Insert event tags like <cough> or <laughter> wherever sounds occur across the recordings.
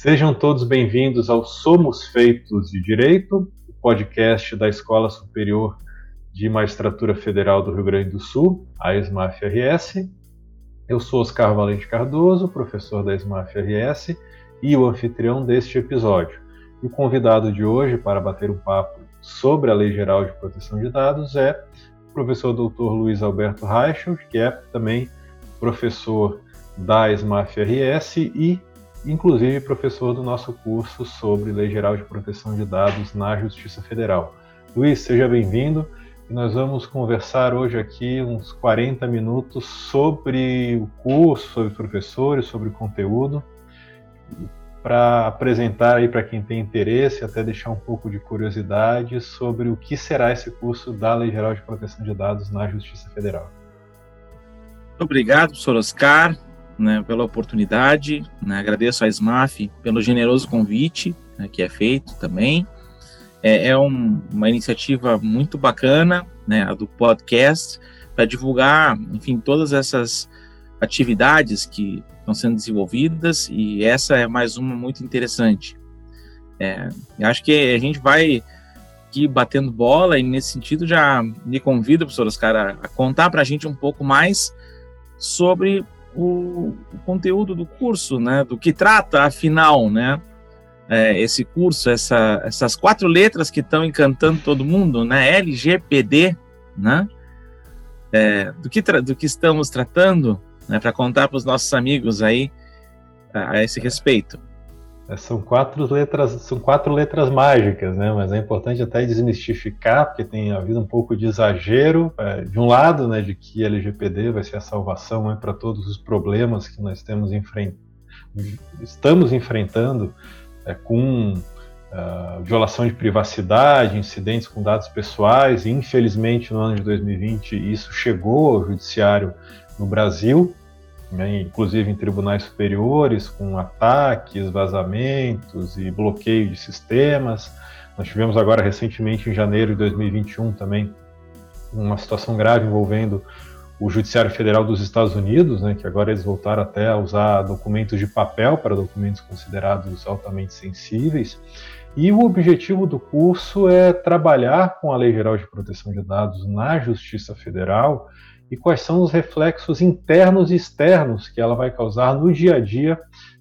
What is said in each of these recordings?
Sejam todos bem-vindos ao Somos Feitos de Direito, podcast da Escola Superior de Magistratura Federal do Rio Grande do Sul, a ESMAF-RS. Eu sou Oscar Valente Cardoso, professor da ESMAF-RS e o anfitrião deste episódio. E o convidado de hoje para bater um papo sobre a Lei Geral de Proteção de Dados é o professor Dr. Luiz Alberto Reichelt, que é também professor da ESMAF-RS e inclusive professor do nosso curso sobre Lei Geral de Proteção de Dados na Justiça Federal. Luiz, seja bem-vindo. Nós vamos conversar hoje aqui uns 40 minutos sobre o curso, sobre professores, sobre o conteúdo, para apresentar aí para quem tem interesse, até deixar um pouco de curiosidade sobre o que será esse curso da Lei Geral de Proteção de Dados na Justiça Federal. Obrigado, professor Oscar, né, pela oportunidade. Né, agradeço à SMAF pelo generoso convite né, que é feito também. É, é um, uma iniciativa muito bacana, né, a do podcast, para divulgar, enfim, todas essas atividades que estão sendo desenvolvidas e essa é mais uma muito interessante. É, acho que a gente vai aqui batendo bola e nesse sentido já me convido, professor Oscar, a, a contar para a gente um pouco mais sobre o, o, conteúdo do curso, né, do que trata, afinal, né, é, esse curso, essa, essas quatro letras que estão encantando todo mundo, né? LGPD, né? É, do, que do que estamos tratando, né? Para contar para os nossos amigos aí a, a esse respeito. É, são quatro letras, são quatro letras mágicas, né? Mas é importante até desmistificar, porque tem havido um pouco de exagero, é, de um lado, né, de que LGPD vai ser a salvação né, para todos os problemas que nós temos enfrent... estamos enfrentando é, com uh, violação de privacidade, incidentes com dados pessoais, e infelizmente no ano de 2020 isso chegou ao judiciário no Brasil, né, inclusive em tribunais superiores, com ataques, vazamentos e bloqueio de sistemas. Nós tivemos agora recentemente, em janeiro de 2021, também uma situação grave envolvendo o Judiciário Federal dos Estados Unidos, né, que agora eles voltaram até a usar documentos de papel para documentos considerados altamente sensíveis. E o objetivo do curso é trabalhar com a Lei Geral de Proteção de Dados na Justiça Federal e quais são os reflexos internos e externos que ela vai causar no dia a dia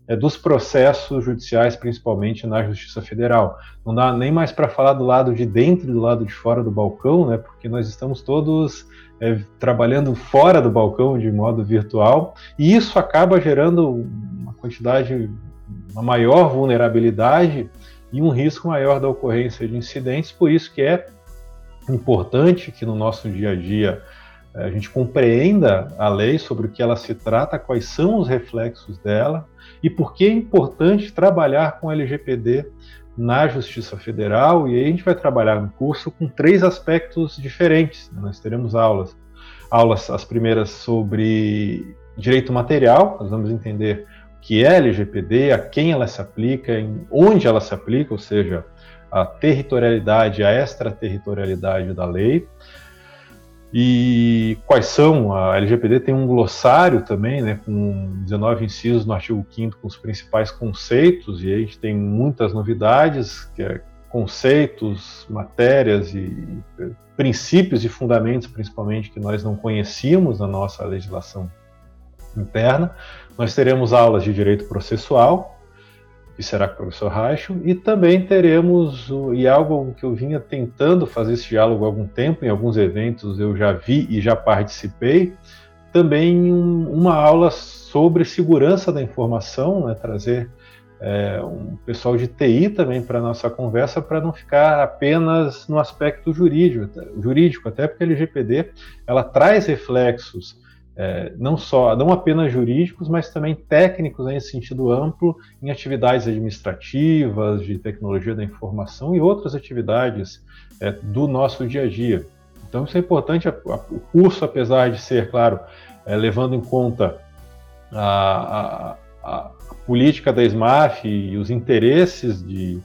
é, dos processos judiciais, principalmente na Justiça Federal. Não dá nem mais para falar do lado de dentro e do lado de fora do balcão, né, porque nós estamos todos é, trabalhando fora do balcão de modo virtual, e isso acaba gerando uma quantidade, uma maior vulnerabilidade e um risco maior da ocorrência de incidentes, por isso que é importante que no nosso dia a dia a gente compreenda a lei sobre o que ela se trata, quais são os reflexos dela e por que é importante trabalhar com LGPD na Justiça Federal, e aí a gente vai trabalhar no curso com três aspectos diferentes. Né? Nós teremos aulas, aulas as primeiras sobre direito material, nós vamos entender o que é LGPD, a quem ela se aplica, onde ela se aplica, ou seja, a territorialidade, a extraterritorialidade da lei. E quais são? A LGPD tem um glossário também, né, com 19 incisos no artigo 5 com os principais conceitos, e aí a gente tem muitas novidades, que é conceitos, matérias e princípios e fundamentos, principalmente, que nós não conhecíamos na nossa legislação interna. Nós teremos aulas de direito processual, que será com o professor Racho, e também teremos, e algo que eu vinha tentando fazer esse diálogo há algum tempo, em alguns eventos eu já vi e já participei, também um, uma aula sobre segurança da informação, né, trazer é, um pessoal de TI também para a nossa conversa, para não ficar apenas no aspecto jurídico, jurídico, até porque a LGPD ela traz reflexos é, não só, não apenas jurídicos, mas também técnicos né, em sentido amplo, em atividades administrativas, de tecnologia da informação e outras atividades é, do nosso dia a dia. Então isso é importante, a, a, o curso, apesar de ser, claro, é, levando em conta a, a, política da SMAF e os interesses de,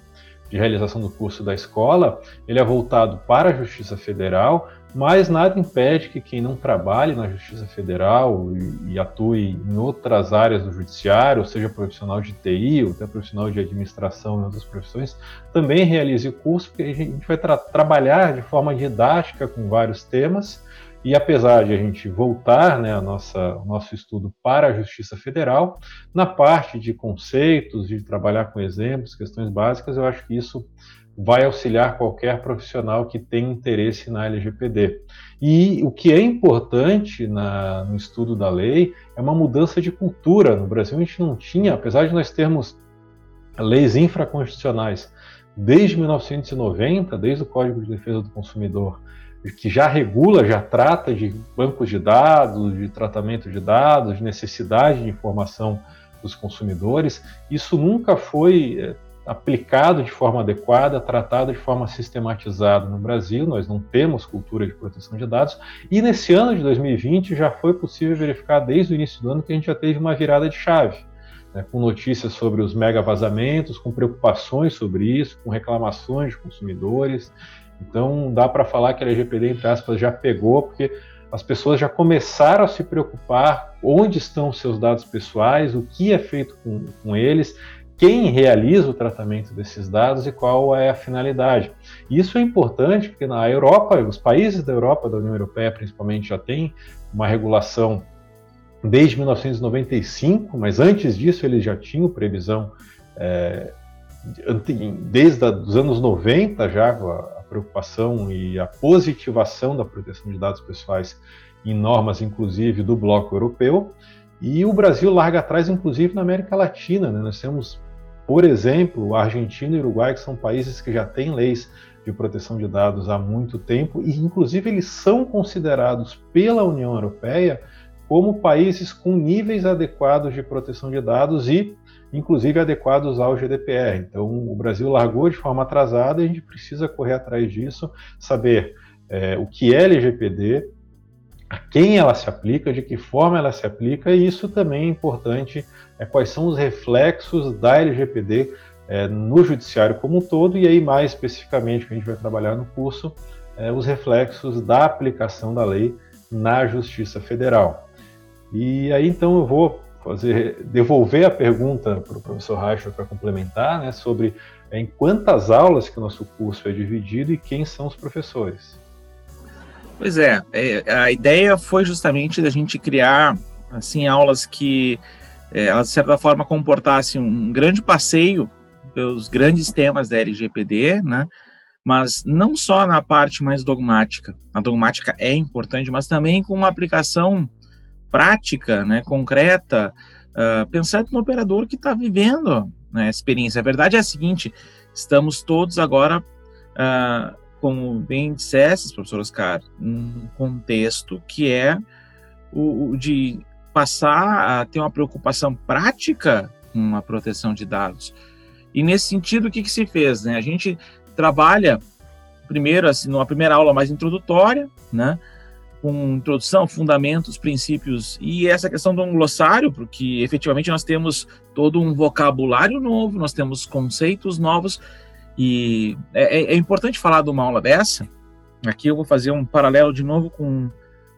de realização do curso da escola, ele é voltado para a Justiça Federal, mas nada impede que quem não trabalhe na Justiça Federal e, e, atue em outras áreas do Judiciário, seja profissional de TI ou até profissional de administração e outras profissões, também realize o curso, porque a gente vai tra trabalhar de forma didática com vários temas. E apesar de a gente voltar né, a nossa, o nosso estudo para a Justiça Federal, na parte de conceitos, de trabalhar com exemplos, questões básicas, eu acho que isso vai auxiliar qualquer profissional que tenha interesse na LGPD. E o que é importante na, no estudo da lei é uma mudança de cultura. No Brasil, a gente não tinha, apesar de nós termos leis infraconstitucionais desde 1990, desde o Código de Defesa do Consumidor, que já regula, já trata de bancos de dados, de tratamento de dados, de necessidade de informação dos consumidores, isso nunca foi eh, aplicado de forma adequada, tratado de forma sistematizada no Brasil. Nós não temos cultura de proteção de dados. E nesse ano de 2020 já foi possível verificar desde o início do ano que a gente já teve uma virada de chave. Né, com notícias sobre os mega vazamentos, com preocupações sobre isso, com reclamações de consumidores. Então dá para falar que a LGPD, entre aspas, já pegou, porque as pessoas já começaram a se preocupar onde estão seus dados pessoais, o que é feito com, com eles, quem realiza o tratamento desses dados e qual é a finalidade. Isso é importante porque na Europa, os países da Europa, da União Europeia principalmente, já tem uma regulação desde 1995, mas antes disso eles já tinham previsão é, desde os anos 90 já a preocupação e a positivação da proteção de dados pessoais em normas, inclusive do bloco europeu. E o Brasil larga atrás, inclusive na América Latina. Né? Nós temos por exemplo, Argentina e Uruguai, que são países que já têm leis de proteção de dados há muito tempo, e inclusive eles são considerados pela União Europeia como países com níveis adequados de proteção de dados e, inclusive, adequados ao GDPR. Então, o Brasil largou de forma atrasada e a gente precisa correr atrás disso, saber é, o que é LGPD, a quem ela se aplica, de que forma ela se aplica, e isso também é importante, é, quais são os reflexos da LGPD é, no judiciário como um todo, e aí mais especificamente que a gente vai trabalhar no curso, é, os reflexos da aplicação da lei na Justiça Federal. E aí então eu vou fazer devolver a pergunta para o professor Reicher para complementar, né, sobre é, em quantas aulas que o nosso curso é dividido e quem são os professores. Pois é, é, a ideia foi justamente da gente criar assim aulas que é, elas de certa forma comportassem um grande passeio pelos grandes temas da LGPD, né? Mas não só na parte mais dogmática. A dogmática é importante, mas também com uma aplicação prática, né, concreta, uh, pensando no operador que está vivendo né, a experiência. A verdade é a seguinte: estamos todos agora uh, como bem disseste, professor Oscar, um contexto que é o, o, de passar a ter uma preocupação prática com a proteção de dados. E nesse sentido, o que, que se fez? Né? A gente trabalha primeiro, assim, numa primeira aula mais introdutória, né? com introdução, fundamentos, princípios e essa questão do glossário, porque efetivamente nós temos todo um vocabulário novo, nós temos conceitos novos e é, é, é, importante falar de uma aula dessa. Aqui eu vou fazer um paralelo de novo com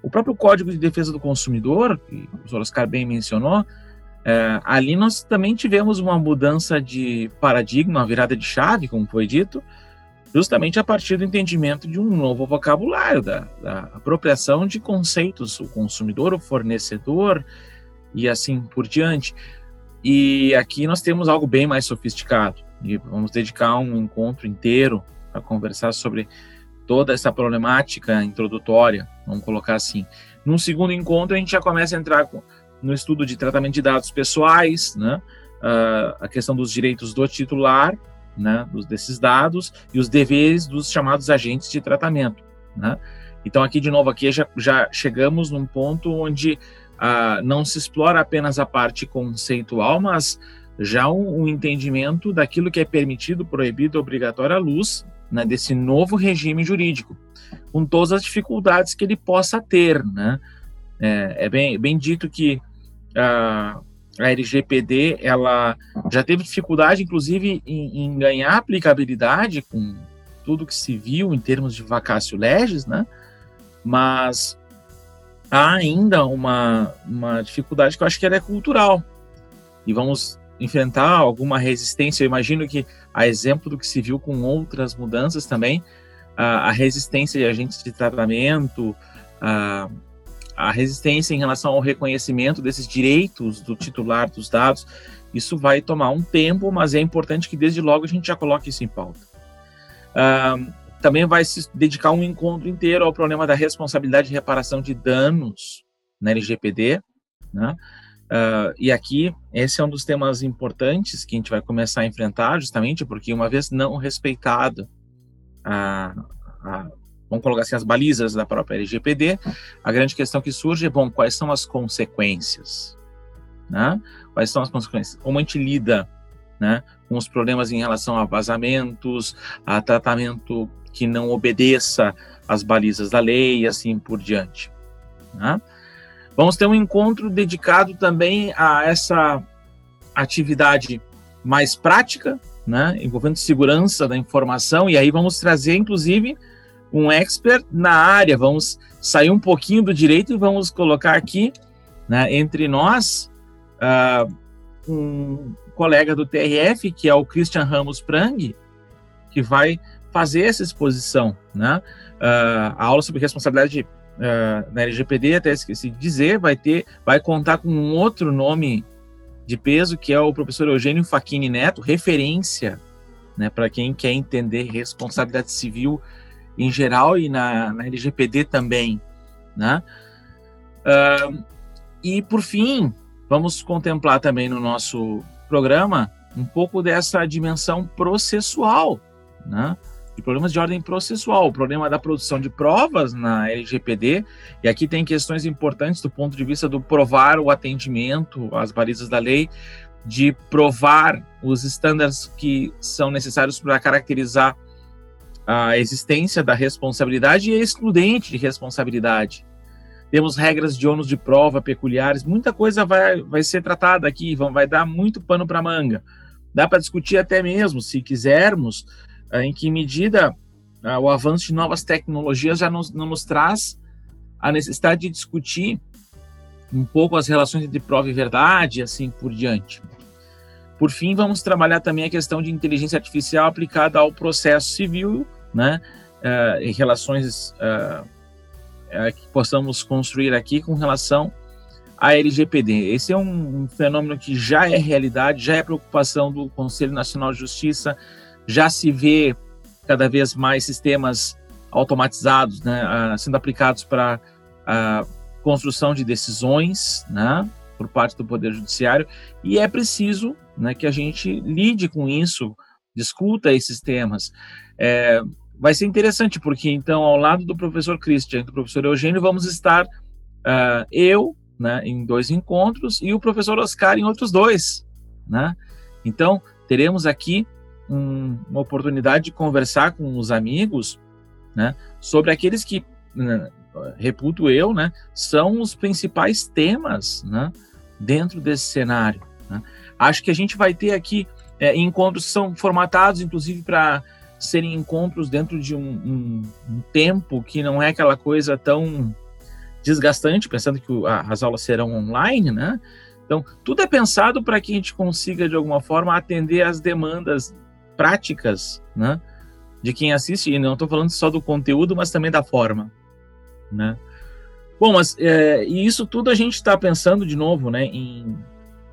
o próprio Código de Defesa do Consumidor, que o professor Oscar bem mencionou. É, ali nós também tivemos uma mudança de paradigma, uma virada de chave, como foi dito, justamente a partir do entendimento de um novo vocabulário, da, da apropriação de conceitos, o consumidor, o fornecedor e assim por diante. E aqui nós temos algo bem mais sofisticado e vamos dedicar um encontro inteiro para conversar sobre toda essa problemática introdutória, vamos colocar assim. Num segundo encontro, a gente já começa a entrar no estudo de tratamento de dados pessoais, né? Uh, a questão dos direitos do titular, né? Dos, desses dados e os deveres dos chamados agentes de tratamento, né? Então, aqui, de novo, aqui já, já chegamos num ponto onde uh, não se explora apenas a parte conceitual, mas já um, um, entendimento daquilo que é permitido, proibido, obrigatório à luz né, desse novo regime jurídico, com todas as dificuldades que ele possa ter. Né? É, é bem, bem dito que a, a LGPD ela já teve dificuldade, inclusive, em, em, ganhar aplicabilidade com tudo que se viu em termos de vacácio legis, né? mas há ainda uma, uma dificuldade que eu acho que ela é cultural. E vamos enfrentar alguma resistência. Eu imagino que, a exemplo do que se viu com outras mudanças também, a, a resistência de agentes de tratamento, a, a resistência em relação ao reconhecimento desses direitos do titular dos dados, isso vai tomar um tempo, mas é importante que desde logo a gente já coloque isso em pauta. Uh, também vai se dedicar um encontro inteiro ao problema da responsabilidade de reparação de danos na LGPD, né? Uh, e aqui, esse é um dos temas importantes que a gente vai começar a enfrentar, justamente porque, uma vez não respeitado a, a, vamos colocar assim, as balizas da própria LGPD, a grande questão que surge é, bom, quais são as consequências? Né? Quais são as consequências? Como a gente lida né, com os problemas em relação a vazamentos, a tratamento que não obedeça às balizas da lei e assim por diante. Né? Vamos ter um encontro dedicado também a essa atividade mais prática, né, envolvendo segurança da informação, e aí vamos trazer, inclusive, um expert na área. Vamos sair um pouquinho do direito e vamos colocar aqui, né, entre nós, uh, um colega do TRF, que é o Christian Ramos Prang, que vai fazer essa exposição, né? Uh, a aula sobre responsabilidade uh, na LGPD, até esqueci de dizer, vai ter, vai contar com um outro nome de peso, que é o professor Eugênio Facchini Neto, referência, né, para quem quer entender responsabilidade civil em geral e na, na LGPD também, né? Uh, e por fim, vamos contemplar também no nosso programa um pouco dessa dimensão processual, né? De problemas de ordem processual, o problema da produção de provas na LGPD, e aqui tem questões importantes do ponto de vista do provar o atendimento às balizas da lei, de provar os estándares que são necessários para caracterizar a existência da responsabilidade e a excludente de responsabilidade. Temos regras de ônus de prova peculiares, muita coisa vai, vai ser tratada aqui, vão, vai dar muito pano para manga. Dá para discutir até mesmo, se quisermos, em que medida uh, o avanço de novas tecnologias já nos, não nos traz a necessidade de discutir um pouco as relações entre prova e verdade e assim por diante. Por fim, vamos trabalhar também a questão de inteligência artificial aplicada ao processo civil, né, uh, em relações uh, uh, que possamos construir aqui com relação à LGPD. Esse é um, um fenômeno que já é realidade, já é preocupação do Conselho Nacional de Justiça, já se vê cada vez mais sistemas automatizados né, sendo aplicados para a construção de decisões né, por parte do Poder Judiciário, e é preciso né, que a gente lide com isso, discuta esses temas. É, vai ser interessante, porque então, ao lado do professor Christian e do professor Eugênio, vamos estar uh, eu né, em dois encontros e o professor Oscar em outros dois. Né? Então, teremos aqui um, uma oportunidade de conversar com os amigos, né, sobre aqueles que, né, reputo eu, né, são os principais temas, né, dentro desse cenário. Né. Acho que a gente vai ter aqui é, encontros que são formatados, inclusive, para serem encontros dentro de um, um, um, tempo que não é aquela coisa tão desgastante, pensando que o, a, as aulas serão online, né? Então, tudo é pensado para que a gente consiga, de alguma forma, atender às demandas práticas, né? De quem assiste, e não estou falando só do conteúdo, mas também da forma, né? Bom, mas é, e isso tudo a gente está pensando de novo, né, em,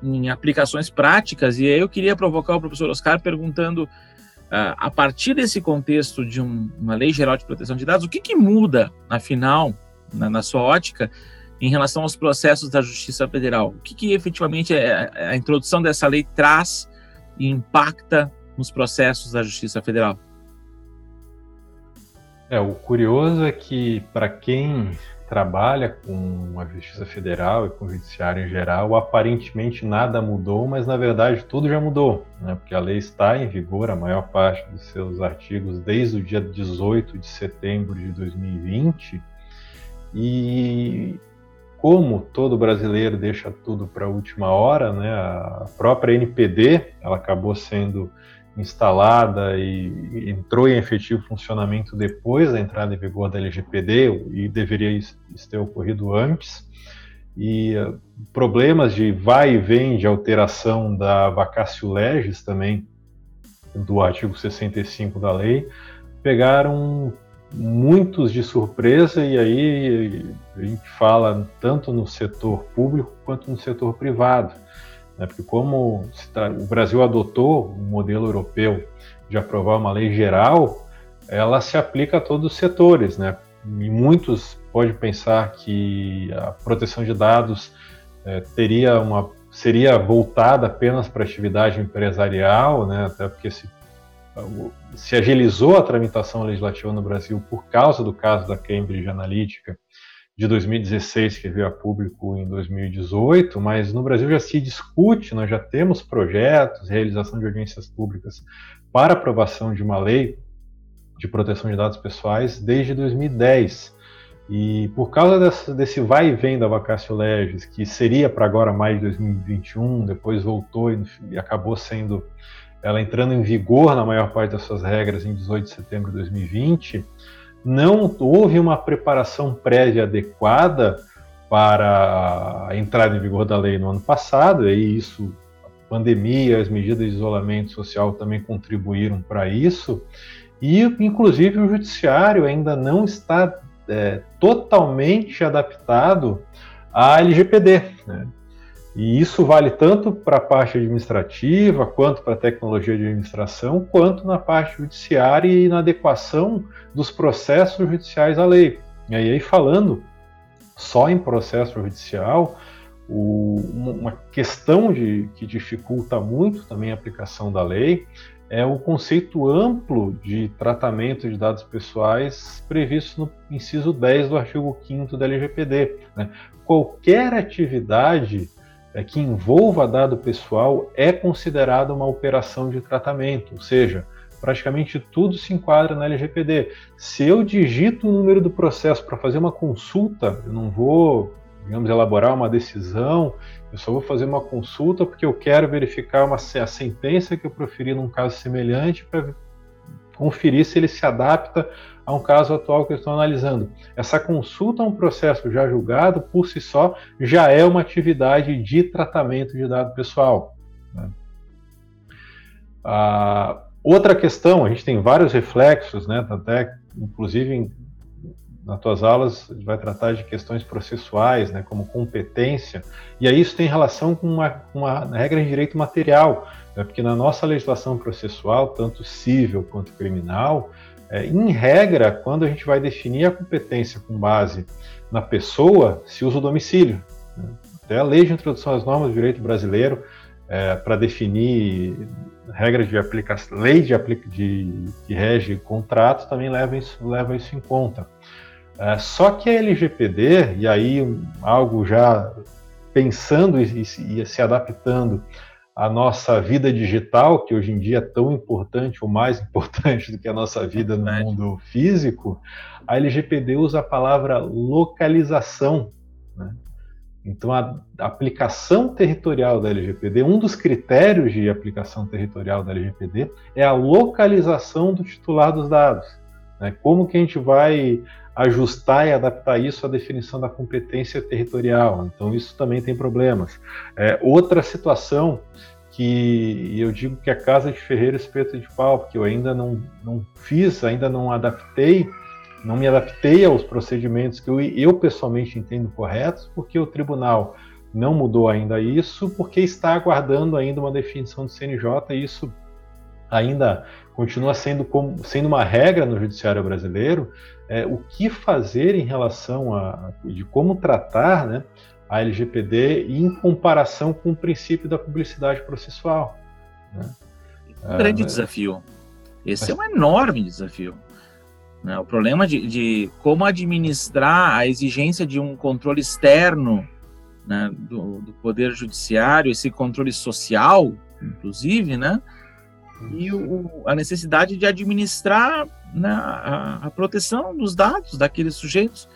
em, aplicações práticas, e aí eu queria provocar o professor Oscar perguntando, uh, a partir desse contexto de um, uma lei geral de proteção de dados, o que, que muda, afinal, na, na, sua ótica, em relação aos processos da Justiça Federal? O que, que efetivamente é, a introdução dessa lei traz e impacta nos processos da Justiça Federal. É, o curioso é que para quem trabalha com a Justiça Federal e com o Judiciário em geral, aparentemente nada mudou, mas na verdade tudo já mudou, né? porque a lei está em vigor, a maior parte dos seus artigos, desde o dia 18 de setembro de 2020, e como todo brasileiro deixa tudo para a última hora, né? a própria NPD ela acabou sendo instalada e entrou em efetivo funcionamento depois da entrada em vigor da LGPD e deveria isso ter ocorrido antes. E uh, problemas de vai e vem de alteração da vacatio legis também do artigo 65 da lei pegaram muitos de surpresa e aí a gente fala tanto no setor público quanto no setor privado né? porque como o Brasil adotou um modelo europeu de aprovar uma lei geral, ela se aplica a todos os setores, né? E muitos podem pensar que a proteção de dados é, teria uma seria voltada apenas para atividade empresarial, né? Até porque se se agilizou a tramitação legislativa no Brasil por causa do caso da Cambridge Analytica de 2016 que veio a público em 2018, mas no Brasil já se discute, nós já temos projetos, realização de audiências públicas para aprovação de uma lei de proteção de dados pessoais desde 2010. E por causa desse, desse vai e vem da vacatio legis, que seria para agora mais de 2021, depois voltou e, e acabou sendo ela entrando em vigor na maior parte das suas regras em 18 de setembro de 2020, não houve uma preparação prévia adequada para a entrada em vigor da lei no ano passado, e isso, a pandemia, as medidas de isolamento social também contribuíram para isso, e inclusive o judiciário ainda não está é, totalmente adaptado à LGPD. Né? E isso vale tanto para a parte administrativa, quanto para a tecnologia de administração, quanto na parte judiciária e na adequação dos processos judiciais à lei. E aí, falando só em processo judicial, o, uma questão de, que dificulta muito também a aplicação da lei é o conceito amplo de tratamento de dados pessoais previsto no inciso 10 do artigo 5 da LGPD. Né? Qualquer atividade que envolva dado pessoal é considerada uma operação de tratamento, ou seja, praticamente tudo se enquadra na LGPD. Se eu digito o número do processo para fazer uma consulta, eu não vou, digamos, elaborar uma decisão, eu só vou fazer uma consulta porque eu quero verificar uma, a sentença que eu proferi num caso semelhante para conferir se ele se adapta a um caso atual que eu estou analisando. Essa consulta a um processo já julgado, por si só, já é uma atividade de tratamento de dado pessoal. Né? Ah, outra questão, a gente tem vários reflexos, né, até inclusive em, nas tuas aulas vai tratar de questões processuais, né, como competência, e aí isso tem relação com uma, uma regra de direito material, né, porque na nossa legislação processual, tanto civil quanto criminal, é, em regra, quando a gente vai definir a competência com base na pessoa, se usa o domicílio. Até a lei de introdução às normas do direito brasileiro, é, para definir regras de aplicação, lei de, aplica, de que rege contrato também leva isso, leva isso em conta. É, só que a LGPD, e aí algo já pensando e, e, e se adaptando a nossa vida digital, que hoje em dia é tão importante ou mais <laughs> importante do que a nossa vida no mundo físico, a LGPD usa a palavra localização. Né? Então, a aplicação territorial da LGPD, um dos critérios de aplicação territorial da LGPD é a localização do titular dos dados. Né? Como que a gente vai ajustar e adaptar isso à definição da competência territorial. Então, isso também tem problemas. É, outra situação que eu digo que a casa de ferreiro espeto de pau, porque eu ainda não, não fiz, ainda não adaptei, não me adaptei aos procedimentos que eu, eu pessoalmente entendo corretos, porque o tribunal não mudou ainda isso, porque está aguardando ainda uma definição do CNJ, e isso ainda continua sendo, como, sendo uma regra no judiciário brasileiro, é, o que fazer em relação a de como tratar né, a LGPD em comparação com o princípio da publicidade processual. Né? Um grande é, desafio. Esse é mas... é um enorme desafio. Né? O problema de, de, como administrar a exigência de um controle externo né, do, do poder judiciário, esse controle social, inclusive, né? E o, a necessidade de administrar né, a, a, proteção dos dados daqueles sujeitos.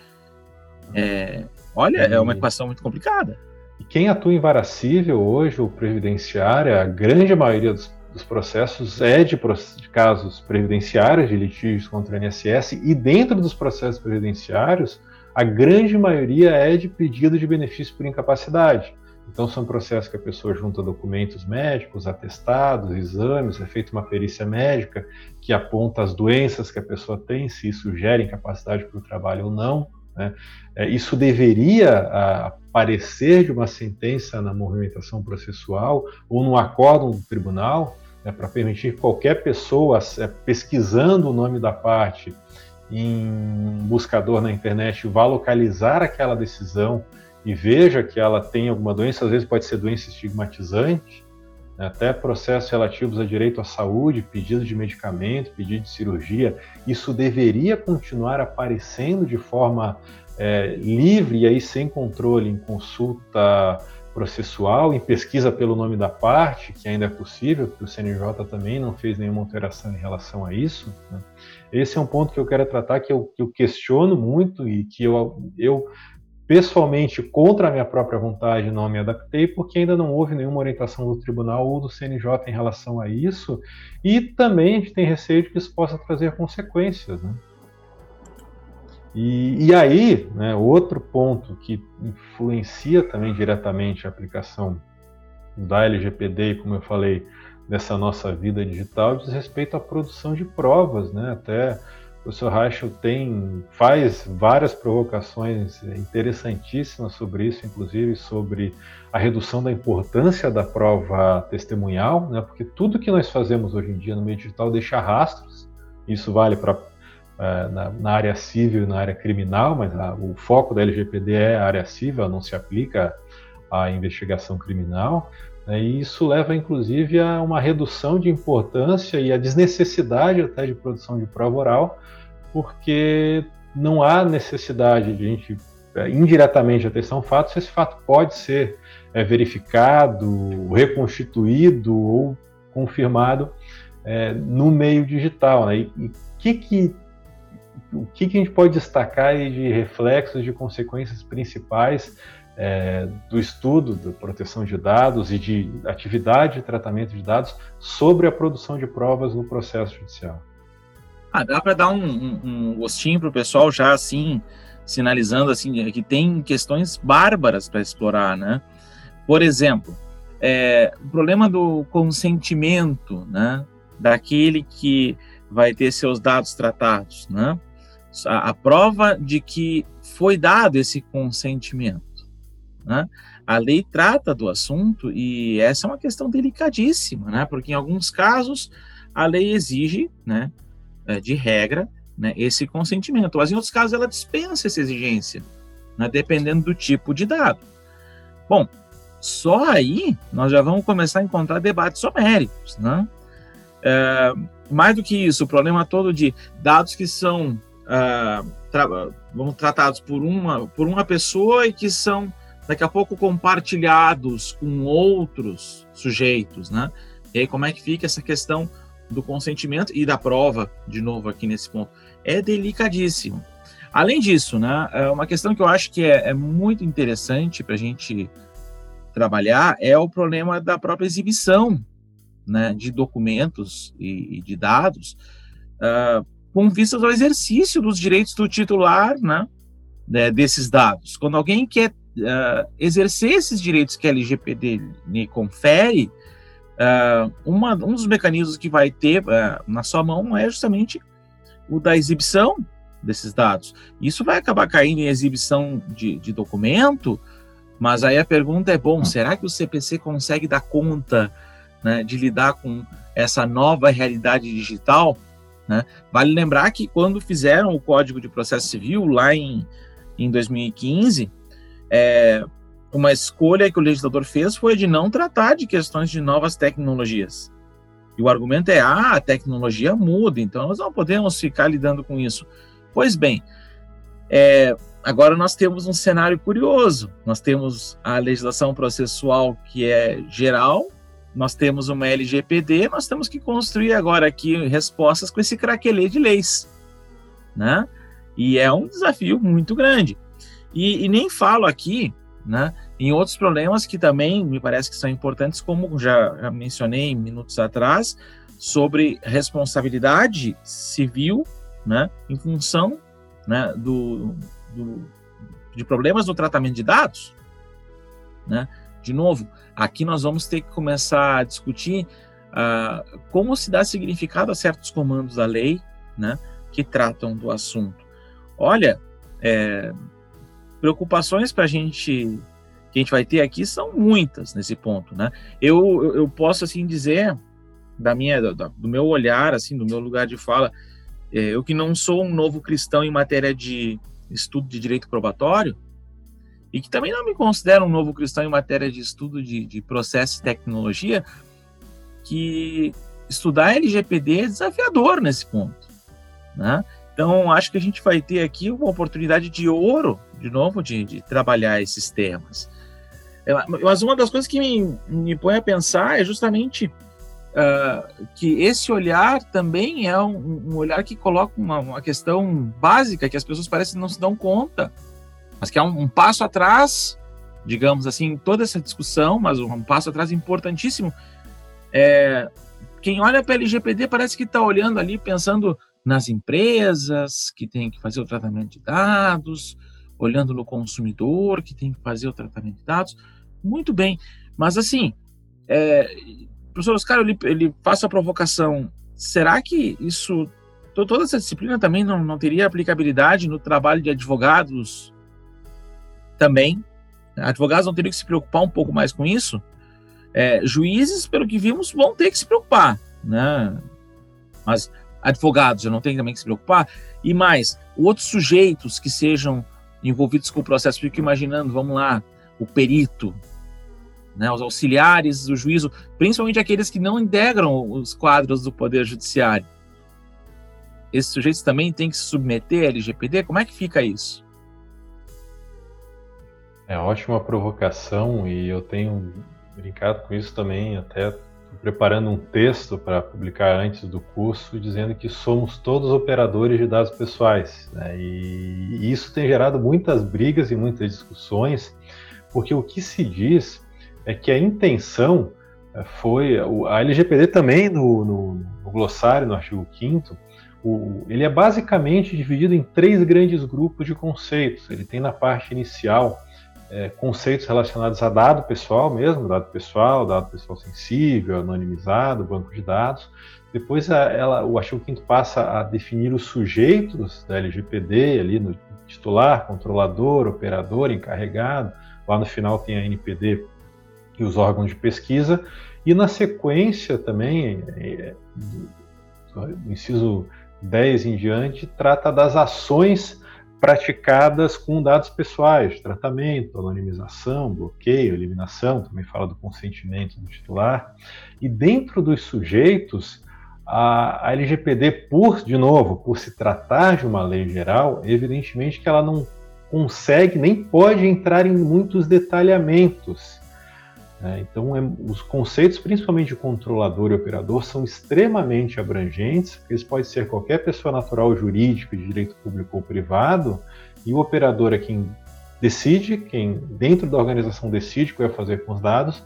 É, olha, é uma equação muito complicada. E quem atua em vara civil hoje, o previdenciário, a grande maioria dos, dos processos é de, de, casos previdenciários, de litígios contra o INSS, e dentro dos processos previdenciários, a grande maioria é de pedido de benefício por incapacidade. Então, são processos que a pessoa junta documentos médicos, atestados, exames, é feita uma perícia médica que aponta as doenças que a pessoa tem, se isso gera incapacidade para o trabalho ou não. Né? É, isso deveria aparecer de uma sentença na movimentação processual ou no acórdão do tribunal, né, para permitir que qualquer pessoa, é, pesquisando o nome da parte em um buscador na internet, vá localizar aquela decisão e veja que ela tem alguma doença, às vezes pode ser doença estigmatizante, né, até processos relativos a direito à saúde, pedido de medicamento, pedido de cirurgia, isso deveria continuar aparecendo de forma é, livre e aí sem controle em consulta processual, em pesquisa pelo nome da parte, que ainda é possível, porque o CNJ também não fez nenhuma alteração em relação a isso. Né? Esse é um ponto que eu quero tratar, que eu, que eu questiono muito e que eu, eu pessoalmente, contra a minha própria vontade, não me adaptei, porque ainda não houve nenhuma orientação do tribunal ou do CNJ em relação a isso, e também a gente tem receio de que isso possa trazer consequências. Né? E, e, aí, né, outro ponto que influencia também diretamente a aplicação da LGPD, como eu falei, dessa nossa vida digital, diz respeito à produção de provas, né? Até o. Reichel tem, faz várias provocações interessantíssimas sobre isso, inclusive sobre a redução da importância da prova testemunhal, né, porque tudo que nós fazemos hoje em dia no meio digital deixa rastros, isso vale para é, na, na, área civil e na área criminal, mas a, o foco da LGPD é a área civil, não se aplica à investigação criminal, né, e isso leva inclusive a uma redução de importância e a desnecessidade até de produção de prova oral, porque não há necessidade de a gente é, indiretamente atestar um fato se esse fato pode ser é, verificado, reconstituído ou confirmado é, no meio digital. Né? E, que que, o que, que a gente pode destacar de reflexos, de consequências principais é, do estudo da proteção de dados e de atividade de tratamento de dados sobre a produção de provas no processo judicial? Ah, dá para dar um, um, um gostinho para o pessoal já assim, sinalizando assim que tem questões bárbaras para explorar, né? Por exemplo, é, o problema do consentimento, né? Daquele que vai ter seus dados tratados, né? A, a prova de que foi dado esse consentimento, né? A lei trata do assunto e essa é uma questão delicadíssima, né? Porque em alguns casos a lei exige, né? É, de regra, né, esse consentimento. Mas em outros casos ela dispensa essa exigência, né, dependendo do tipo de dado. Bom, só aí nós já vamos começar a encontrar debates homéricos, né? É, mais do que isso, o problema todo de dados que são uh, tra vão tratados por uma, por uma pessoa e que são daqui a pouco compartilhados com outros sujeitos, né? E aí como é que fica essa questão do consentimento e da prova, de novo aqui nesse ponto, é delicadíssimo. Além disso, né, é uma questão que eu acho que é, é muito interessante para a gente trabalhar é o problema da própria exibição né, de documentos e, e de dados uh, com vistas ao exercício dos direitos do titular né, né desses dados. Quando alguém quer uh, exercer esses direitos que a LGPD lhe confere, Uh, uma, um dos mecanismos que vai ter uh, na sua mão é justamente o da exibição desses dados. Isso vai acabar caindo em exibição de, de documento, mas aí a pergunta é: bom, será que o CPC consegue dar conta né, de lidar com essa nova realidade digital? Né? Vale lembrar que quando fizeram o Código de Processo Civil, lá em, em 2015, é, uma escolha que o legislador fez foi de não tratar de questões de novas tecnologias. E o argumento é: ah, a tecnologia muda, então nós não podemos ficar lidando com isso. Pois bem, é, agora nós temos um cenário curioso. Nós temos a legislação processual que é geral, nós temos uma LGPD, nós temos que construir agora aqui respostas com esse craquelê de leis, né? E é um desafio muito grande. E, e nem falo aqui né, em outros problemas que também me parece que são importantes, como já, já mencionei minutos atrás, sobre responsabilidade civil, né, em função né, do, do, de problemas no tratamento de dados. Né? De novo, aqui nós vamos ter que começar a discutir uh, como se dá significado a certos comandos da lei né, que tratam do assunto. Olha, é, preocupações para a gente que a gente vai ter aqui são muitas nesse ponto, né? Eu, eu posso assim dizer da minha do, do meu olhar assim, do meu lugar de fala, é, eu que não sou um novo cristão em matéria de estudo de direito probatório e que também não me considero um novo cristão em matéria de estudo de, de processo e tecnologia, que estudar LGPD é desafiador nesse ponto, né? Então, acho que a gente vai ter aqui uma oportunidade de ouro, de novo, de, de trabalhar esses temas. É, mas uma das coisas que me, me põe a pensar é justamente uh, que esse olhar também é um, um olhar que coloca uma, uma, questão básica que as pessoas parecem não se dão conta, mas que é um, um passo atrás, digamos assim, toda essa discussão, mas um, passo atrás importantíssimo. É, quem olha para a LGPD parece que está olhando ali pensando nas empresas que têm que fazer o tratamento de dados, olhando no consumidor que tem que fazer o tratamento de dados. Muito bem, mas assim, é, professor Oscar, ele, ele faz a provocação. Será que isso, toda essa disciplina também não, não teria aplicabilidade no trabalho de advogados também? Advogados não teriam que se preocupar um pouco mais com isso? É, juízes, pelo que vimos, vão ter que se preocupar, né? Mas advogados já não tem também que se preocupar. E mais, outros sujeitos que sejam envolvidos com o processo, fico imaginando, vamos lá, o perito, né, os auxiliares do juízo, principalmente aqueles que não integram os quadros do Poder Judiciário. Esses sujeitos também têm que se submeter à LGPD? Como é que fica isso? É ótima provocação e eu tenho brincado com isso também, até preparando um texto para publicar antes do curso, dizendo que somos todos operadores de dados pessoais. Né? E isso tem gerado muitas brigas e muitas discussões, porque o que se diz é que a intenção eh, foi. A LGPD também, no, no, no glossário, no artigo 5, o, ele é basicamente dividido em três grandes grupos de conceitos. Ele tem na parte inicial é, conceitos relacionados a dado pessoal mesmo, dado pessoal, dado pessoal sensível, anonimizado, banco de dados. Depois a, ela, o artigo 5 passa a definir os sujeitos da LGPD, ali no titular, controlador, operador, encarregado. Lá no final tem a NPD e os órgãos de pesquisa. E na sequência também, é, do inciso 10 em diante, trata das ações praticadas com dados pessoais, tratamento, anonimização, bloqueio, eliminação, também fala do consentimento do titular. E dentro dos sujeitos, a, LGPD, por, de novo, por se tratar de uma lei geral, evidentemente que ela não consegue nem pode entrar em muitos detalhamentos. Né? Então, é, os conceitos, principalmente de controlador e operador, são extremamente abrangentes, eles podem ser qualquer pessoa natural ou jurídica, de direito público ou privado, e o operador é quem decide, quem dentro da organização decide o que vai fazer com os dados,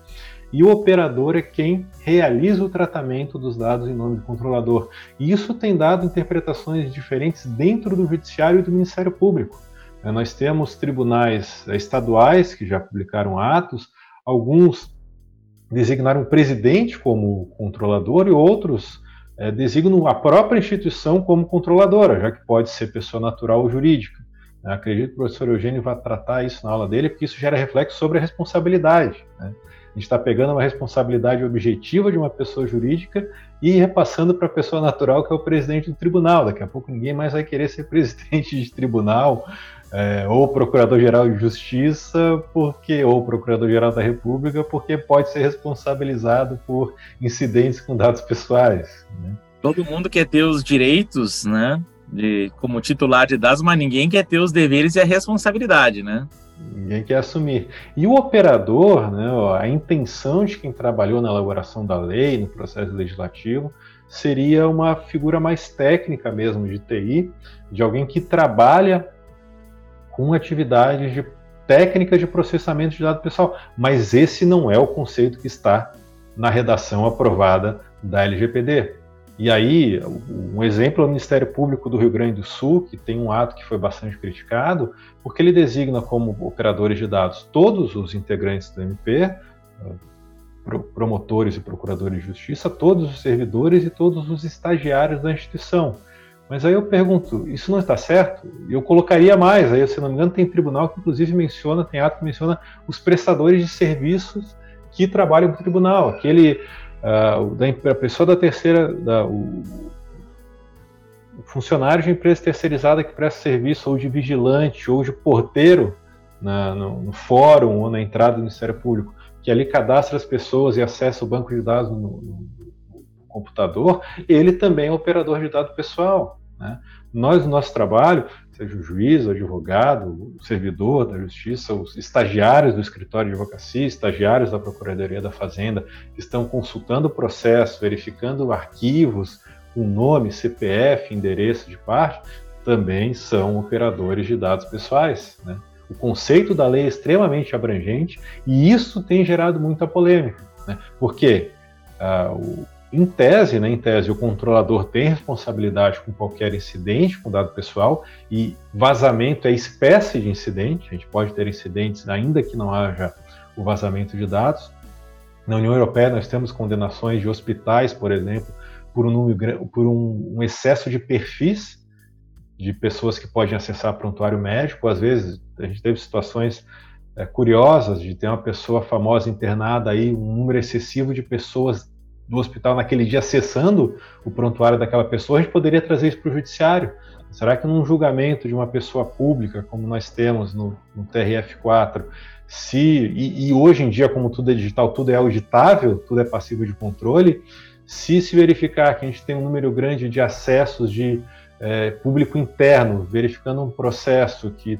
e o operador é quem realiza o tratamento dos dados em nome do controlador. E isso tem dado interpretações diferentes dentro do Judiciário e do Ministério Público. É, nós temos tribunais é, estaduais que já publicaram atos, Alguns designaram o presidente como controlador e outros é, designam a própria instituição como controladora, já que pode ser pessoa natural ou jurídica. Eu acredito que o professor Eugênio vai tratar isso na aula dele, porque isso gera reflexo sobre a responsabilidade. Né? A gente está pegando uma responsabilidade objetiva de uma pessoa jurídica e repassando para a pessoa natural, que é o presidente do tribunal. Daqui a pouco ninguém mais vai querer ser <laughs> presidente de tribunal, é, ou Procurador-Geral de Justiça, porque ou Procurador-Geral da República, porque pode ser responsabilizado por incidentes com dados pessoais. Né? Todo mundo quer ter os direitos, né, de, como titular de dados, mas ninguém quer ter os deveres e a responsabilidade, né? Ninguém quer assumir. E o operador, né, a intenção de quem trabalhou na elaboração da lei, no processo legislativo, seria uma figura mais técnica mesmo de TI, de alguém que trabalha com atividades de técnicas de processamento de dados pessoal, mas esse não é o conceito que está na redação aprovada da LGPD. E aí, um exemplo é o Ministério Público do Rio Grande do Sul, que tem um ato que foi bastante criticado, porque ele designa como operadores de dados todos os integrantes do MP, promotores e procuradores de justiça, todos os servidores e todos os estagiários da instituição. Mas aí eu pergunto, isso não está certo? Eu colocaria mais, aí se não me engano tem tribunal que inclusive menciona, tem ato que menciona os prestadores de serviços que trabalham no tribunal, aquele uh, da pessoa da terceira, da, o, o funcionário de empresa terceirizada que presta serviço ou de vigilante ou de porteiro na, no, no, fórum ou na entrada do Ministério Público, que ali cadastra as pessoas e acessa o banco de dados no, no computador, ele também é operador de dado pessoal. Né? Nós, no nosso trabalho, seja o juiz, o advogado, o servidor da justiça, os estagiários do escritório de advocacia, estagiários da Procuradoria da Fazenda, que estão consultando o processo, verificando arquivos, o nome, CPF, endereço de parte, também são operadores de dados pessoais. Né? O conceito da lei é extremamente abrangente e isso tem gerado muita polêmica, né? porque uh, o, em tese, né, em tese, o controlador tem responsabilidade com qualquer incidente com dado pessoal e vazamento é espécie de incidente. A gente pode ter incidentes ainda que não haja o vazamento de dados. Na União Europeia nós temos condenações de hospitais, por exemplo, por um, por um, um excesso de perfis de pessoas que podem acessar prontuário médico. Às vezes a gente teve situações é, curiosas de ter uma pessoa famosa internada aí, um número excessivo de pessoas do hospital naquele dia acessando o prontuário daquela pessoa, a gente poderia trazer isso para o judiciário. Será que num julgamento de uma pessoa pública, como nós temos no, no TRF4, se e, e, hoje em dia, como tudo é digital, tudo é auditável, tudo é passível de controle, se se verificar que a gente tem um número grande de acessos de é, público interno, verificando um processo que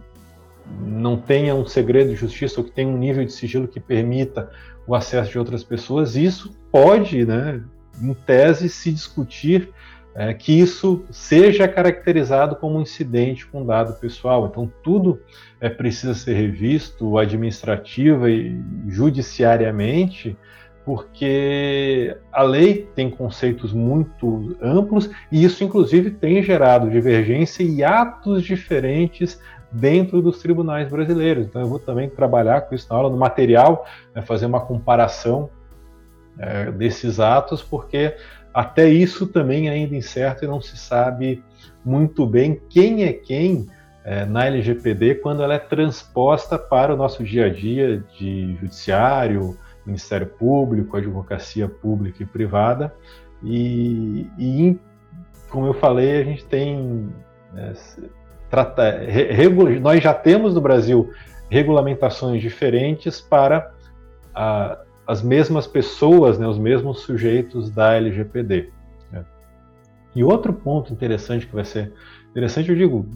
não tenha um segredo de justiça ou que tenha um nível de sigilo que permita o acesso de outras pessoas, isso pode, né, em tese, se discutir é, que isso seja caracterizado como um incidente com dado pessoal. Então, tudo é, precisa ser revisto administrativa e judiciariamente, porque a lei tem conceitos muito amplos e isso, inclusive, tem gerado divergência e atos diferentes dentro dos tribunais brasileiros. Então, eu vou também trabalhar com isso na aula, no material, né, fazer uma comparação é, desses atos, porque até isso também é ainda incerto e não se sabe muito bem quem é quem é, na LGPD quando ela é transposta para o nosso dia a dia de judiciário, Ministério Público, advocacia pública e privada. E, e como eu falei, a gente tem é, trata, nós já temos no Brasil regulamentações diferentes para a, as mesmas pessoas, né, os mesmos sujeitos da LGPD. Né. E outro ponto interessante que vai ser interessante, eu digo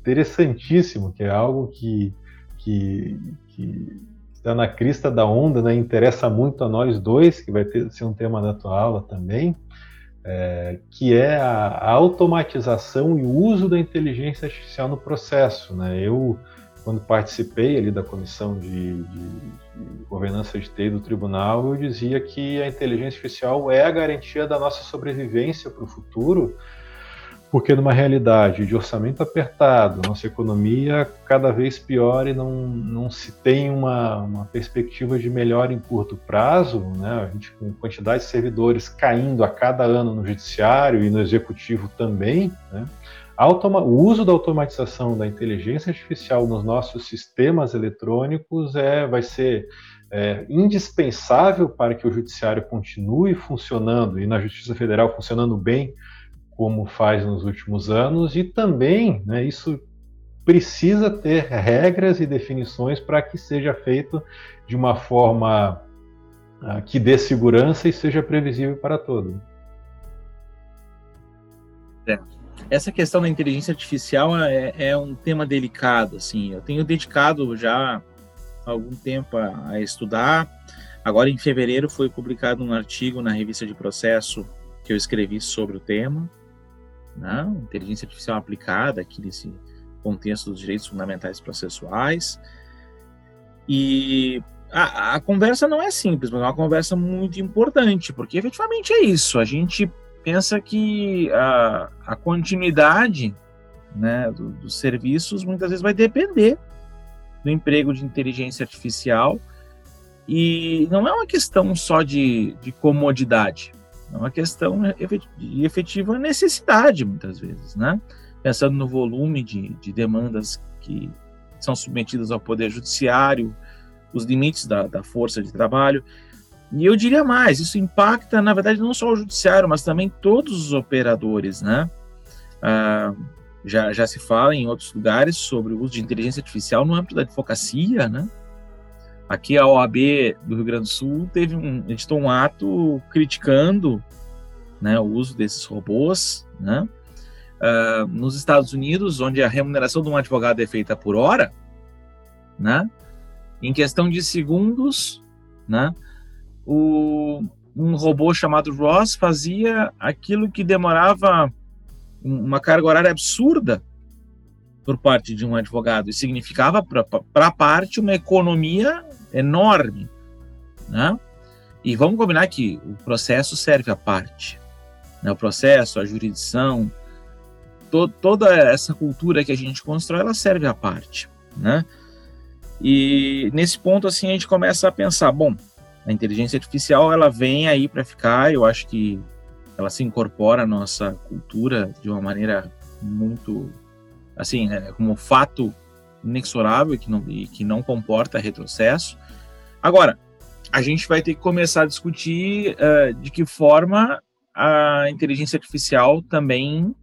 interessantíssimo, que é algo que, que, que está na crista da onda, né, interessa muito a nós dois, que vai ter, ser um tema da tua aula também, é, que é a, automatização e o uso da inteligência artificial no processo. Né? Eu, quando participei ali da comissão de, de, de governança de TI do tribunal, eu dizia que a inteligência artificial é a garantia da nossa sobrevivência para o futuro, porque numa realidade de orçamento apertado, nossa economia cada vez pior e não, não se tem uma, uma perspectiva de melhora em curto prazo, né? a gente com quantidade de servidores caindo a cada ano no judiciário e no executivo também, né? Automa o uso da automatização da inteligência artificial nos nossos sistemas eletrônicos é, vai ser é, indispensável para que o judiciário continue funcionando e na Justiça Federal funcionando bem como faz nos últimos anos, e também né, isso precisa ter regras e definições para que seja feito de uma forma uh, que dê segurança e seja previsível para todos. É. Essa questão da inteligência artificial é, é, um tema delicado. Assim, eu tenho dedicado já algum tempo a, a estudar. Agora, em fevereiro, foi publicado um artigo na revista de processo que eu escrevi sobre o tema né? inteligência artificial aplicada aqui nesse contexto dos direitos fundamentais processuais. E a, a, conversa não é simples, mas é uma conversa muito importante, porque efetivamente é isso. A gente pensa que a, a continuidade né, do, dos serviços muitas vezes vai depender do emprego de inteligência artificial. E não é uma questão só de, de comodidade, é uma questão de efetiva necessidade, muitas vezes, né? Pensando no volume de, de demandas que são submetidas ao Poder Judiciário, os limites da, da força de trabalho. E eu diria mais, isso impacta, na verdade, não só o judiciário, mas também todos os operadores, né? Ah, já, já se fala em outros lugares sobre o uso de inteligência artificial no âmbito da advocacia, né? Aqui a OAB do Rio Grande do Sul teve um, editou um ato criticando né, o uso desses robôs, né? Uh, nos Estados Unidos, onde a remuneração de um advogado é feita por hora, né? Em questão de segundos, né? O, um robô chamado Ross fazia aquilo que demorava uma carga horária absurda por parte de um advogado e significava para a parte uma economia enorme, né? E vamos combinar que o processo serve à parte, né? O processo, a jurisdição, to toda essa cultura que a gente constrói, ela serve à parte, né? E nesse ponto assim a gente começa a pensar, bom, a inteligência artificial ela vem aí para ficar, eu acho que ela se incorpora à nossa cultura de uma maneira muito, assim, é, como fato inexorável que não, que não comporta retrocesso. Agora, a gente vai ter que começar a discutir uh, de que forma a inteligência artificial também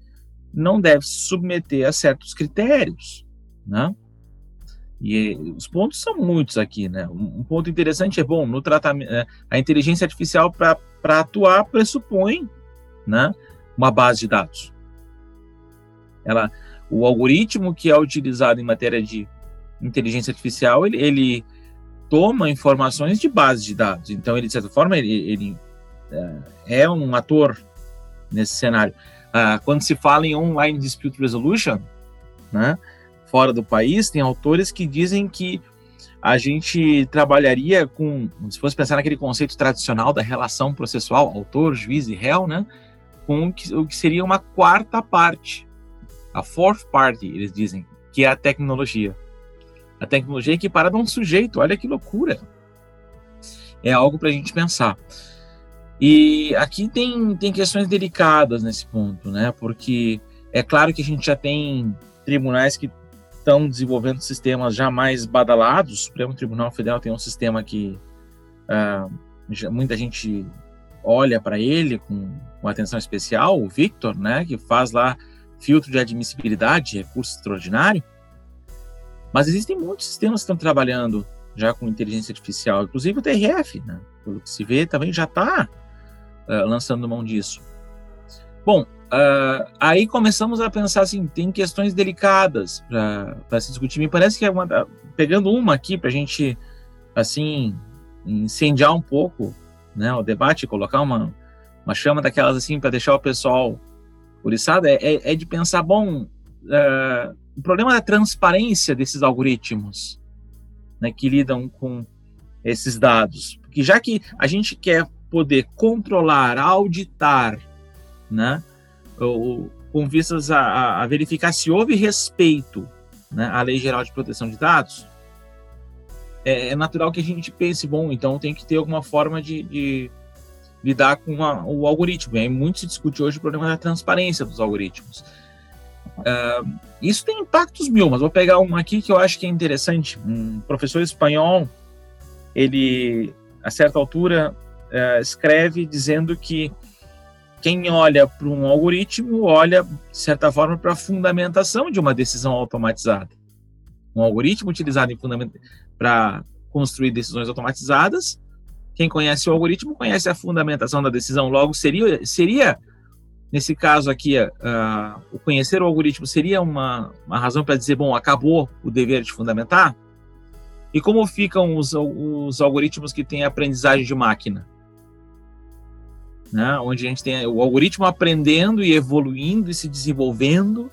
não deve se submeter a certos critérios, né? E os pontos são muitos aqui, né? Um ponto interessante é bom no tratamento, é, a inteligência artificial para atuar pressupõe né, uma base de dados. Ela, o algoritmo que é utilizado em matéria de inteligência artificial, ele, ele toma informações de base de dados. Então, ele de certa forma ele, ele é, é um ator nesse cenário. Ah, quando se fala em online dispute resolution, né, fora do país, tem autores que dizem que a gente trabalharia com, se fosse pensar naquele conceito tradicional da relação processual, autor, juiz e réu, né? com o que, o que seria uma quarta parte, a fourth party, eles dizem, que é a tecnologia. A tecnologia é equiparada a um sujeito, olha que loucura. É algo para a gente pensar. E aqui tem, tem questões delicadas nesse ponto, né? Porque é claro que a gente já tem tribunais que estão desenvolvendo sistemas já mais badalados. O Supremo Tribunal Federal tem um sistema que já, muita gente olha para ele com, com, atenção especial, o Victor, né, que faz lá filtro de admissibilidade, recurso extraordinário. Mas existem muitos sistemas que estão trabalhando já com inteligência artificial, inclusive o TRF, né, pelo que se vê, também já está uh, eh, lançando mão disso. Bom, uh, aí começamos a pensar assim, tem questões delicadas para se discutir. Me parece que é uma, pegando uma aqui para a gente assim incendiar um pouco né, o debate, colocar uma, uma chama daquelas assim para deixar o pessoal uriçado, é, é, é, de pensar, bom, uh, o problema da transparência desses algoritmos né, que lidam com esses dados. Porque já que a gente quer poder controlar, auditar, né, ou, com vistas a, a, verificar se houve respeito né, à Lei Geral de Proteção de Dados, é, é, natural que a gente pense, bom, então tem que ter alguma forma de, de lidar com a, o algoritmo. E aí muito se discute hoje o problema da transparência dos algoritmos. Uh, isso tem impactos mil, mas vou pegar um aqui que eu acho que é interessante. Um professor espanhol, ele, a certa altura, uh, escreve dizendo que quem olha para um algoritmo olha, de certa forma, para a fundamentação de uma decisão automatizada. Um algoritmo utilizado para construir decisões automatizadas quem conhece o algoritmo conhece a fundamentação da decisão. Logo, seria, seria nesse caso aqui, uh, o conhecer o algoritmo seria uma, uma razão para dizer, bom, acabou o dever de fundamentar? E como ficam os, os algoritmos que têm aprendizagem de máquina? Né? Onde a gente tem o algoritmo aprendendo e evoluindo e se desenvolvendo.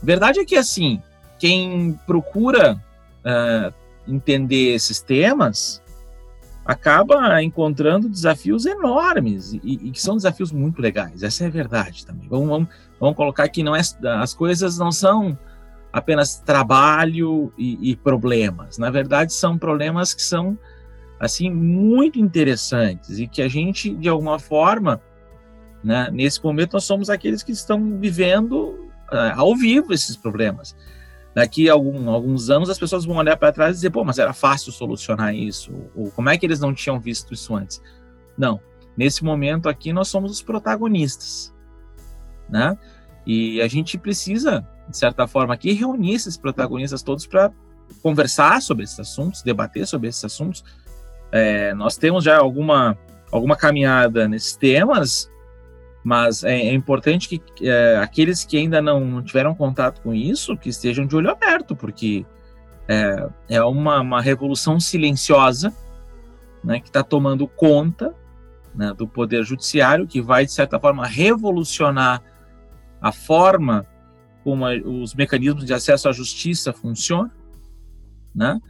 Verdade é que, assim, quem procura uh, entender esses temas, acaba encontrando desafios enormes e, e, que são desafios muito legais. Essa é a verdade também. Vamos, vamos, vamos colocar que não é, as coisas não são apenas trabalho e, e, problemas. Na verdade, são problemas que são assim muito interessantes e que a gente de alguma forma, né, nesse momento nós somos aqueles que estão vivendo uh, ao vivo esses problemas. Daqui a algum, alguns anos as pessoas vão olhar para trás e dizer, pô, mas era fácil solucionar isso, ou como é que eles não tinham visto isso antes? Não, nesse momento aqui nós somos os protagonistas, né? E a gente precisa, de certa forma, aqui reunir esses protagonistas todos para conversar sobre esses assuntos, debater sobre esses assuntos. É, nós temos já alguma, alguma caminhada nesses temas, mas é, é importante que é, aqueles que ainda não tiveram contato com isso, que estejam de olho aberto, porque é, é uma, uma revolução silenciosa né, que está tomando conta né, do poder judiciário, que vai, de certa forma, revolucionar a forma como a, os mecanismos de acesso à justiça funcionam, né?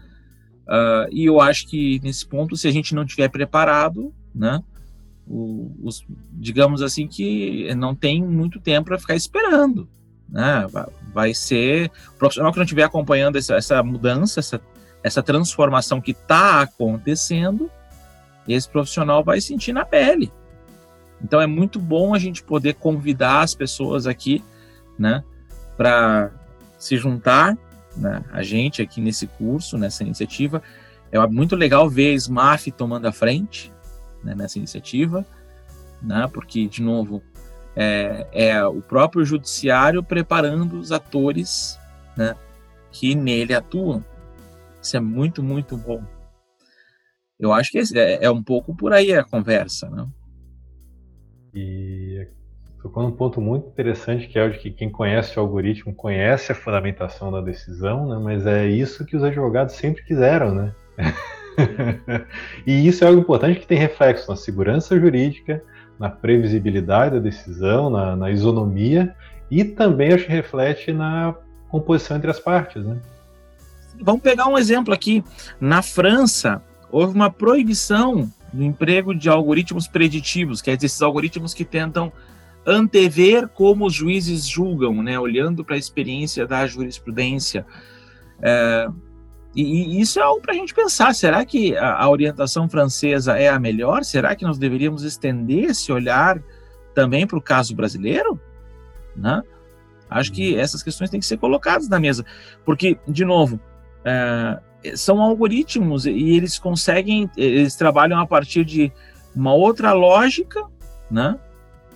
Uh, e eu acho que nesse ponto, se a gente não tiver preparado, né, o, os, digamos assim, que não tem muito tempo para ficar esperando. Né? Vai ser o profissional que não estiver acompanhando essa, essa mudança, essa, essa transformação que está acontecendo, esse profissional vai sentir na pele. Então é muito bom a gente poder convidar as pessoas aqui, né, para se juntar, né, a gente aqui nesse curso, nessa iniciativa. É muito legal ver a SMAF tomando a frente, né, nessa iniciativa, né, porque, de novo, é, é, o próprio judiciário preparando os atores né, que nele atuam. Isso é muito, muito bom. Eu acho que é, é um pouco por aí a conversa. Né? E tocou num ponto muito interessante que é o de que quem conhece o algoritmo conhece a fundamentação da decisão, né? mas é isso que os advogados sempre quiseram, né? <laughs> <laughs> e isso é algo importante que tem reflexo na segurança jurídica, na previsibilidade da decisão, na, na isonomia e também acho que reflete na composição entre as partes. Né? Vamos pegar um exemplo aqui. Na França, houve uma proibição do emprego de algoritmos preditivos, que é esses algoritmos que tentam antever como os juízes julgam, né, olhando para a experiência da jurisprudência. É, e, e isso é algo para a gente pensar. Será que a, a, orientação francesa é a melhor? Será que nós deveríamos estender esse olhar também para o caso brasileiro? Né? Acho que essas questões têm que ser colocadas na mesa, porque, de novo, é, são algoritmos e eles conseguem, eles trabalham a partir de uma outra lógica, né?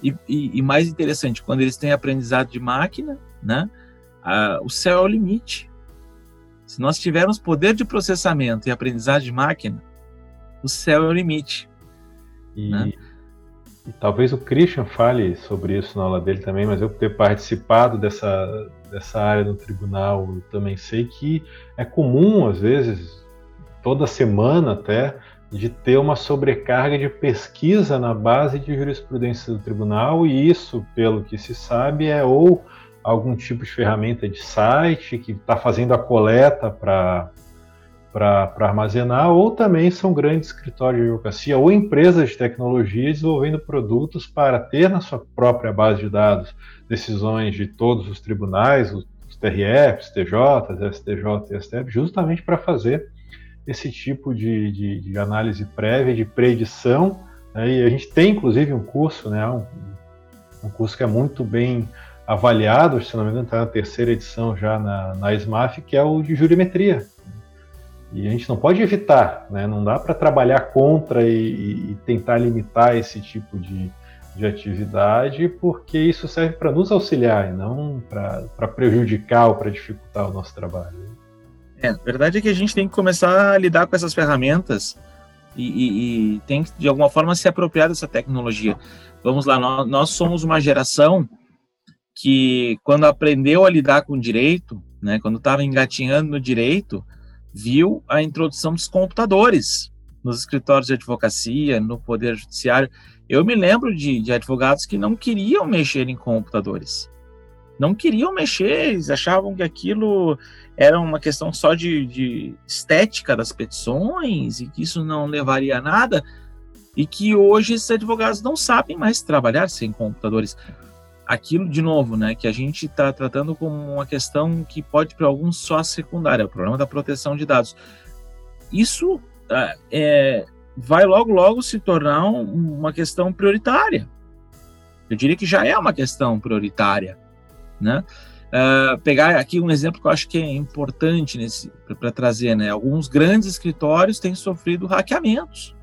E, e, e mais interessante, quando eles têm aprendizado de máquina, né? o céu é o limite. Se nós tivermos poder de processamento e aprendizagem de máquina, o céu é o limite. E, né? e, talvez o Christian fale sobre isso na aula dele também, mas eu ter participado dessa, dessa área no tribunal, eu também sei que é comum, às vezes, toda semana até, de ter uma sobrecarga de pesquisa na base de jurisprudência do tribunal, e isso, pelo que se sabe, é ou algum tipo de ferramenta de site que está fazendo a coleta para armazenar, ou também são grandes escritórios de advocacia ou empresas de tecnologia desenvolvendo produtos para ter na sua própria base de dados decisões de todos os tribunais, os, TRFs, TJs, STJ e STF, justamente para fazer esse tipo de, de, de, análise prévia, de predição. Né? E a gente tem, inclusive, um curso, né? um, um curso que é muito bem avaliado, se não me engano, está na terceira edição já na, na SMAF, que é o de jurimetria. E a gente não pode evitar, né? não dá para trabalhar contra e, e, tentar limitar esse tipo de, de atividade, porque isso serve para nos auxiliar e não para prejudicar ou para dificultar o nosso trabalho. É, a verdade é que a gente tem que começar a lidar com essas ferramentas e, e, e tem que, de alguma forma, se apropriar dessa tecnologia. Vamos lá, nós, nós somos uma geração que quando aprendeu a lidar com direito, né, quando estava engatinhando no direito, viu a introdução dos computadores nos escritórios de advocacia, no poder judiciário. Eu me lembro de, de advogados que não queriam mexer em computadores. não queriam mexer, eles achavam que aquilo era uma questão só de, de estética das petições e que isso não levaria a nada, e que hoje esses advogados não sabem mais trabalhar sem computadores. Aquilo, de novo, né, que a gente está tratando como uma questão que pode para alguns só secundária, o problema da proteção de dados. Isso ah, é, vai logo, logo se tornar uma questão prioritária. Eu diria que já é uma questão prioritária né? Uh, pegar aqui um exemplo que eu acho que é importante para trazer, né? Alguns grandes escritórios têm sofrido hackeamentos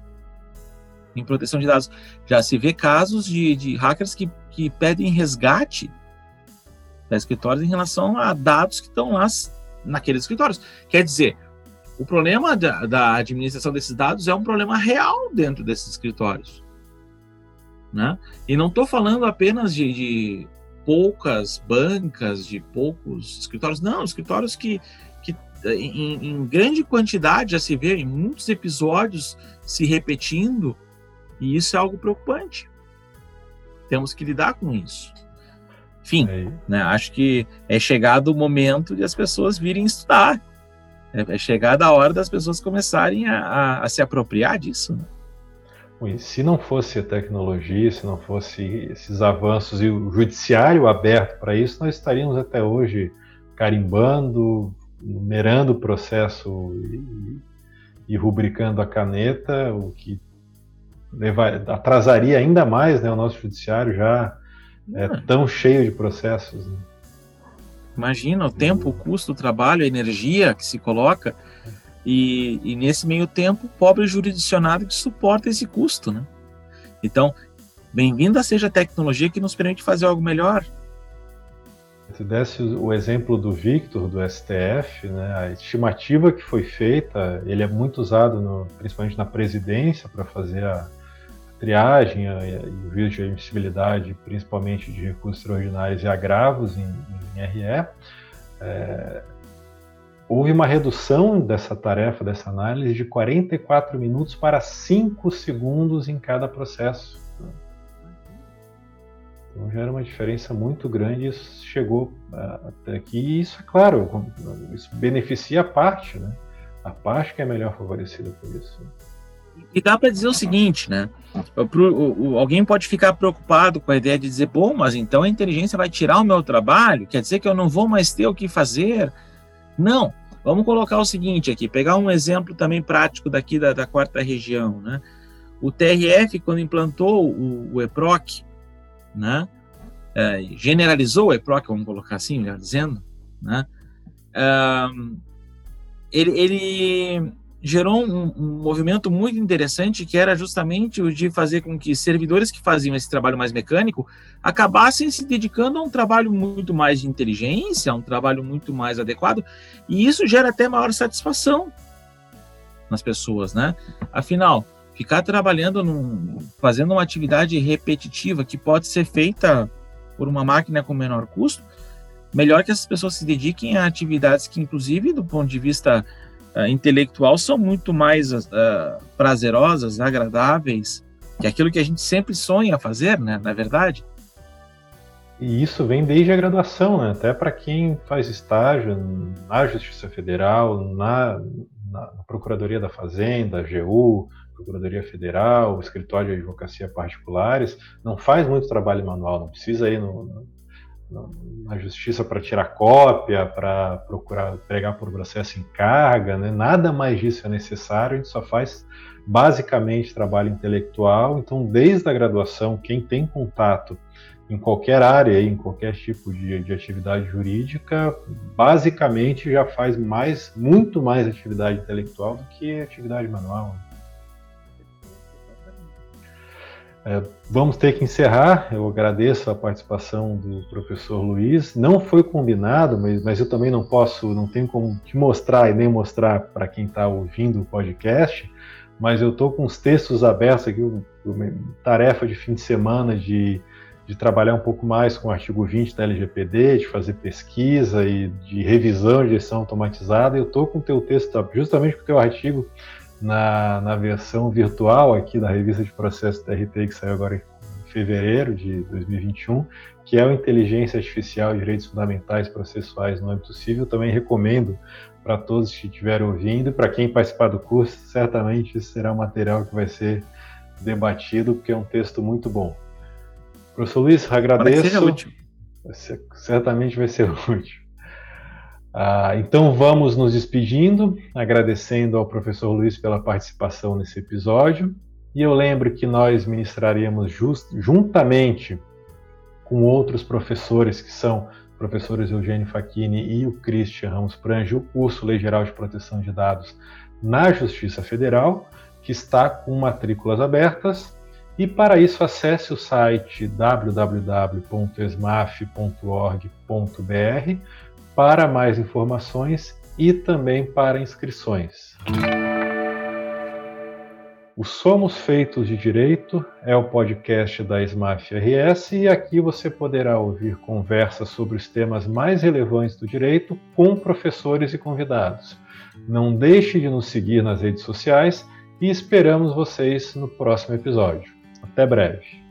em proteção de dados. Já se vê casos de, de hackers que, que pedem resgate da escritórios em relação a dados que estão lá naqueles escritórios. Quer dizer, o problema da, da administração desses dados é um problema real dentro desses escritórios. Né? E não estou falando apenas de, de poucas bancas, de poucos escritórios. Não, escritórios que, que em, em, grande quantidade já se vê em muitos episódios se repetindo, e isso é algo preocupante. Temos que lidar com isso. Enfim, é né, acho que é chegado o momento de as pessoas virem estudar. É, é chegada a hora das pessoas começarem a, a, a se apropriar disso. Né? se não fosse a tecnologia, se não fosse esses avanços e o judiciário aberto para isso, nós estaríamos até hoje carimbando, numerando o processo e, e rubricando a caneta, o que levar, atrasaria ainda mais né, o nosso judiciário já é ah. tão cheio de processos. Né? Imagina o tempo, o custo, o trabalho, a energia que se coloca e, e, nesse meio tempo, pobre jurisdicionado que suporta esse custo, né? Então, bem-vinda seja a tecnologia que nos permite fazer algo melhor. Se desse o exemplo do Victor, do STF, né, a estimativa que foi feita, ele é muito usado no, principalmente na presidência para fazer a, triagem e o juízo de admissibilidade, principalmente de recursos extraordinários e agravos em, em RE. É, houve uma redução dessa tarefa, dessa análise, de 44 minutos para 5 segundos em cada processo. Então já era uma diferença muito grande, isso chegou uh, até aqui, e isso é claro, isso beneficia a parte, né? A parte que é melhor favorecida por isso. E dá para dizer o seguinte, né? Alguém pode ficar preocupado com a ideia de dizer, bom, mas então a inteligência vai tirar o meu trabalho, quer dizer que eu não vou mais ter o que fazer. Não, Vamos colocar o seguinte aqui, pegar um exemplo também prático daqui da, da quarta região, né? O TRF, quando implantou o, o EPROC, né? É, generalizou o EPROC, vamos colocar assim, melhor dizendo, né? ele, ele gerou um, um, movimento muito interessante que era justamente o de fazer com que servidores que faziam esse trabalho mais mecânico acabassem se dedicando a um trabalho muito mais de inteligência, a um trabalho muito mais adequado, e isso gera até maior satisfação nas pessoas, né? Afinal, ficar trabalhando num, fazendo uma atividade repetitiva que pode ser feita por uma máquina com menor custo, melhor que essas pessoas se dediquem a atividades que, inclusive, do ponto de vista uh, intelectual são muito mais uh, prazerosas, agradáveis, que aquilo que a gente sempre sonha fazer, né? Na verdade. E isso vem desde a graduação, né? Até para quem faz estágio na Justiça Federal, na, na, Procuradoria da Fazenda, AGU, Procuradoria Federal, Escritório de Advocacia Particulares, não faz muito trabalho manual, não precisa ir no, na justiça para tirar cópia, para procurar pregar por processo em carga, né? nada mais disso é necessário, a gente só faz basicamente trabalho intelectual. Então, desde a graduação, quem tem contato em qualquer área, em qualquer tipo de, de atividade jurídica, basicamente já faz mais, muito mais atividade intelectual do que atividade manual. É, vamos ter que encerrar. Eu agradeço a participação do professor Luiz. Não foi combinado, mas, mas eu também não posso, não tenho como te mostrar e nem mostrar para quem está ouvindo o podcast. Mas eu estou com os textos abertos aqui, tarefa de fim de semana de, de trabalhar um pouco mais com o artigo 20 da LGPD, de fazer pesquisa e de revisão de gestão automatizada. Eu estou com o teu texto, justamente com o teu artigo na, na versão virtual aqui da revista de processo TRT que saiu agora em fevereiro de 2021, que é o Inteligência Artificial e Direitos Fundamentais Processuais no âmbito civil. Também recomendo para todos que estiverem ouvindo, para quem participar do curso, certamente isso será um material que vai ser debatido, porque é um texto muito bom. Professor Luiz, agradeço. Vai útil. Ser, certamente vai ser <laughs> útil. Ah, então vamos nos despedindo, agradecendo ao professor Luiz pela participação nesse episódio. E eu lembro que nós ministraremos just, juntamente com outros professores, que são professores Eugênio Facchini e o Christian Ramos Prange, o curso Lei Geral de Proteção de Dados na Justiça Federal, que está com matrículas abertas. E para isso acesse o site www.esmaf.org.br para mais informações e também para inscrições. O Somos Feitos de Direito é o podcast da SMAF RS e aqui você poderá ouvir conversas sobre os temas mais relevantes do direito com professores e convidados. Não deixe de nos seguir nas redes sociais e esperamos vocês no próximo episódio. Até breve.